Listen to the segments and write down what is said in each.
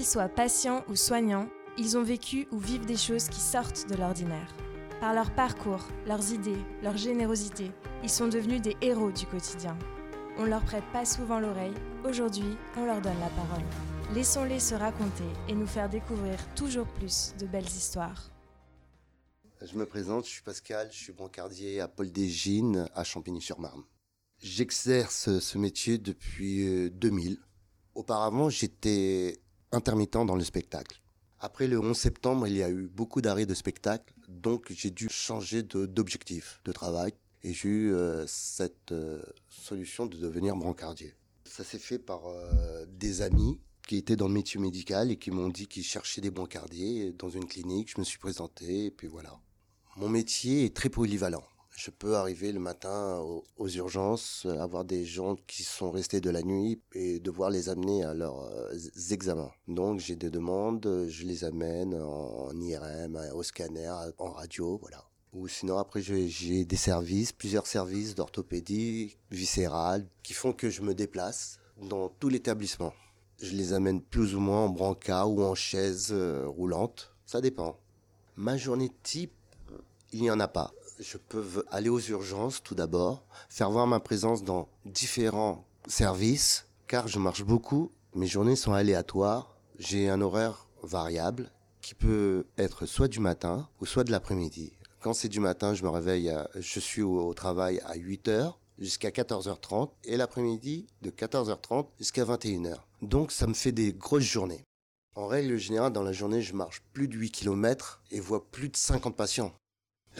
Qu'ils soient patients ou soignants, ils ont vécu ou vivent des choses qui sortent de l'ordinaire. Par leur parcours, leurs idées, leur générosité, ils sont devenus des héros du quotidien. On leur prête pas souvent l'oreille, aujourd'hui on leur donne la parole. Laissons-les se raconter et nous faire découvrir toujours plus de belles histoires. Je me présente, je suis Pascal, je suis brancardier à Paul Desgines à Champigny-sur-Marne. J'exerce ce métier depuis 2000. Euh, Auparavant, j'étais intermittent dans le spectacle. Après le 11 septembre, il y a eu beaucoup d'arrêts de spectacle, donc j'ai dû changer d'objectif de, travail et j'ai eu euh, cette euh, solution de devenir brancardier. Ça s'est fait par des amis qui étaient dans le métier médical et qui m'ont dit qu'ils cherchaient des brancardiers dans une clinique. Je me suis présenté et puis voilà. Mon métier est très polyvalent. Je peux arriver le matin aux, urgences, avoir des gens qui sont restés de la nuit et devoir les amener à leurs euh, examens. Donc j'ai des demandes, je les amène en IRM, au scanner, en radio, voilà. Ou sinon après j'ai des services, plusieurs services d'orthopédie viscérale qui font que je me déplace dans tout l'établissement. Je les amène plus ou moins en brancard ou en chaise euh, roulante, ça dépend. Ma journée type il n'y en a pas. Je peux aller aux urgences tout d'abord, faire voir ma présence dans différents services, car je marche beaucoup. Mes journées sont aléatoires. J'ai un horaire variable qui peut être soit du matin ou soit de l'après-midi. Quand c'est du matin, je me réveille, je suis au, travail à 8 h jusqu'à 14h30 et l'après-midi de 14h30 jusqu'à 21h. Donc ça me fait des grosses journées. En règle générale, dans la journée, je marche plus de 8 km et vois plus de 50 patients.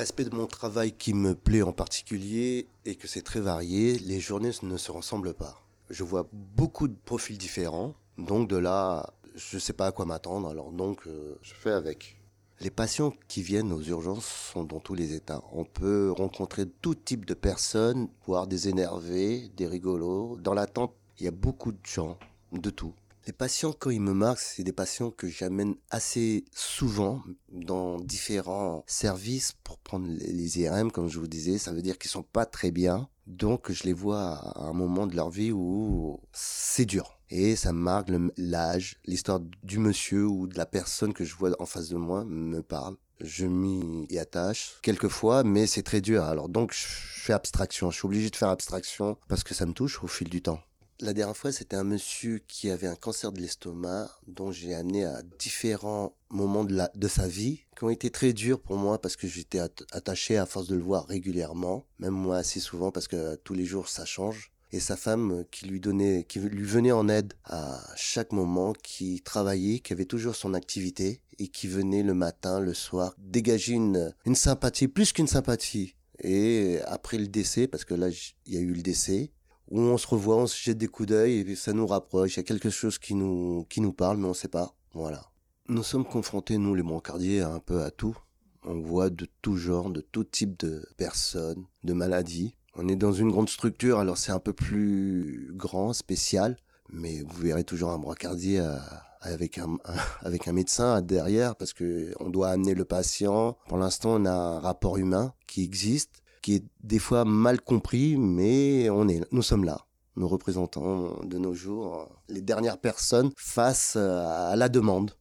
L'aspect de mon travail qui me plaît en particulier est que c'est très varié, les journées ne se ressemblent pas. Je vois beaucoup de profils différents, donc de là, je ne sais pas à quoi m'attendre, alors donc euh, je fais avec. Les patients qui viennent aux urgences sont dans tous les états. On peut rencontrer tout type de personnes, voire des énervés, des rigolos. Dans l'attente, il y a beaucoup de gens, de tout. Les patients, quand ils me marquent, c'est des patients que j'amène assez souvent dans différents services pour prendre les IRM, comme je vous disais. Ça veut dire qu'ils sont pas très bien. Donc, je les vois à un moment de leur vie où c'est dur. Et ça marque l'âge, l'histoire du monsieur ou de la personne que je vois en face de moi me parle. Je m'y attache quelquefois, mais c'est très dur. Alors donc, je fais abstraction. Je suis obligé de faire abstraction parce que ça me touche au fil du temps. La dernière fois, c'était un monsieur qui avait un cancer de l'estomac, dont j'ai amené à différents moments de, sa vie, qui ont été très durs pour moi parce que j'étais attaché à force de le voir régulièrement, même moi assez souvent parce que tous les jours ça change. Et sa femme qui lui donnait, qui lui venait en aide à chaque moment, qui travaillait, qui avait toujours son activité et qui venait le matin, le soir, dégager une, une sympathie, plus qu'une sympathie. Et après le décès, parce que là, il y a eu le décès, où on se revoit, on se jette des coups d'œil et ça nous rapproche. Il y a quelque chose qui nous, qui nous parle, mais on ne sait pas. Voilà. Nous sommes confrontés, nous, les brancardiers, un peu à tout. On voit de tout genre, de tout type de personnes, de maladies. On est dans une grande structure, alors c'est un peu plus grand, spécial, mais vous verrez toujours un brancardier euh, avec un, avec un médecin derrière parce que on doit amener le patient. Pour l'instant, on a un rapport humain qui existe qui est des fois mal compris, mais on est, nous sommes là. Nous représentons de nos jours les dernières personnes face à la demande.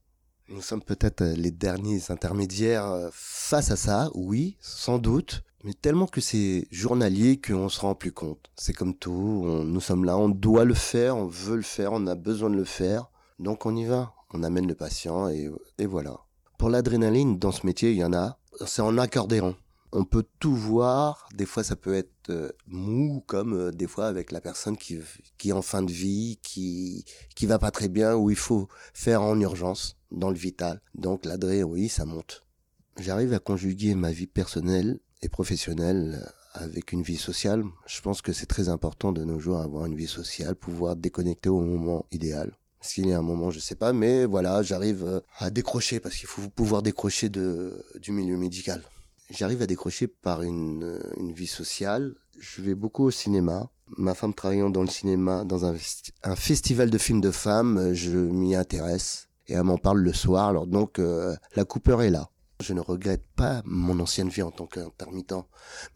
Nous sommes peut-être les derniers intermédiaires face à ça, oui, sans doute, mais tellement que c'est journalier qu'on se rend plus compte. C'est comme tout, nous sommes là, on doit le faire, on veut le faire, on a besoin de le faire, donc on y va. On amène le patient et, et voilà. Pour l'adrénaline, dans ce métier, il y en a, c'est en accordéon on peut tout voir. Des fois, ça peut être euh, mou, comme euh, des fois avec la personne qui, qui est en fin de vie, qui qui va pas très bien, où il faut faire en urgence dans le vital. Donc l'adré, oui, ça monte. J'arrive à conjuguer ma vie personnelle et professionnelle euh, avec une vie sociale. Je pense que c'est très important de nos jours avoir une vie sociale, pouvoir déconnecter au moment idéal. S'il y a un moment, je sais pas, mais voilà, j'arrive à décrocher parce qu'il faut pouvoir décrocher de, du milieu médical j'arrive à décrocher par une, une vie sociale. Je vais beaucoup au cinéma. Ma femme travaillant dans le cinéma, dans un, un festival de films de femmes, je m'y intéresse et elle m'en parle le soir. Alors donc, euh, la coupeur est là. Je ne regrette pas mon ancienne vie en tant qu'intermittent.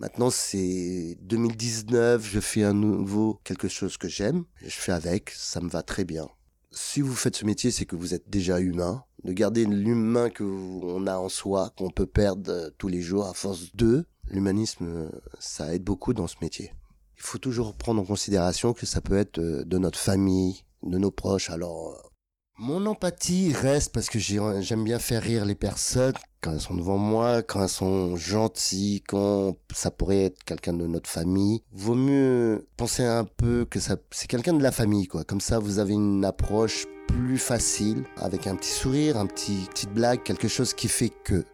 Maintenant, c'est 2019, je fais un nouveau quelque chose que j'aime. Je fais avec, ça me va très bien. Si vous faites ce métier, c'est que vous êtes déjà humain. De garder l'humain qu'on a en soi, qu'on peut perdre euh, tous les jours à force de. L'humanisme, euh, ça aide beaucoup dans ce métier. Il faut toujours prendre en considération que ça peut être euh, de notre famille, de nos proches. Alors, mon empathie reste parce que j'aime bien faire rire les personnes quand elles sont devant moi, quand elles sont gentilles, quand ça pourrait être quelqu'un de notre famille. Vaut mieux penser un peu que ça, c'est quelqu'un de la famille, quoi. Comme ça, vous avez une approche plus facile, avec un petit sourire, un petit petite blague, quelque chose qui fait que.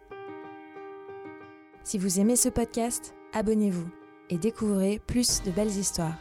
Si vous aimez ce podcast, abonnez-vous et découvrez plus de belles histoires.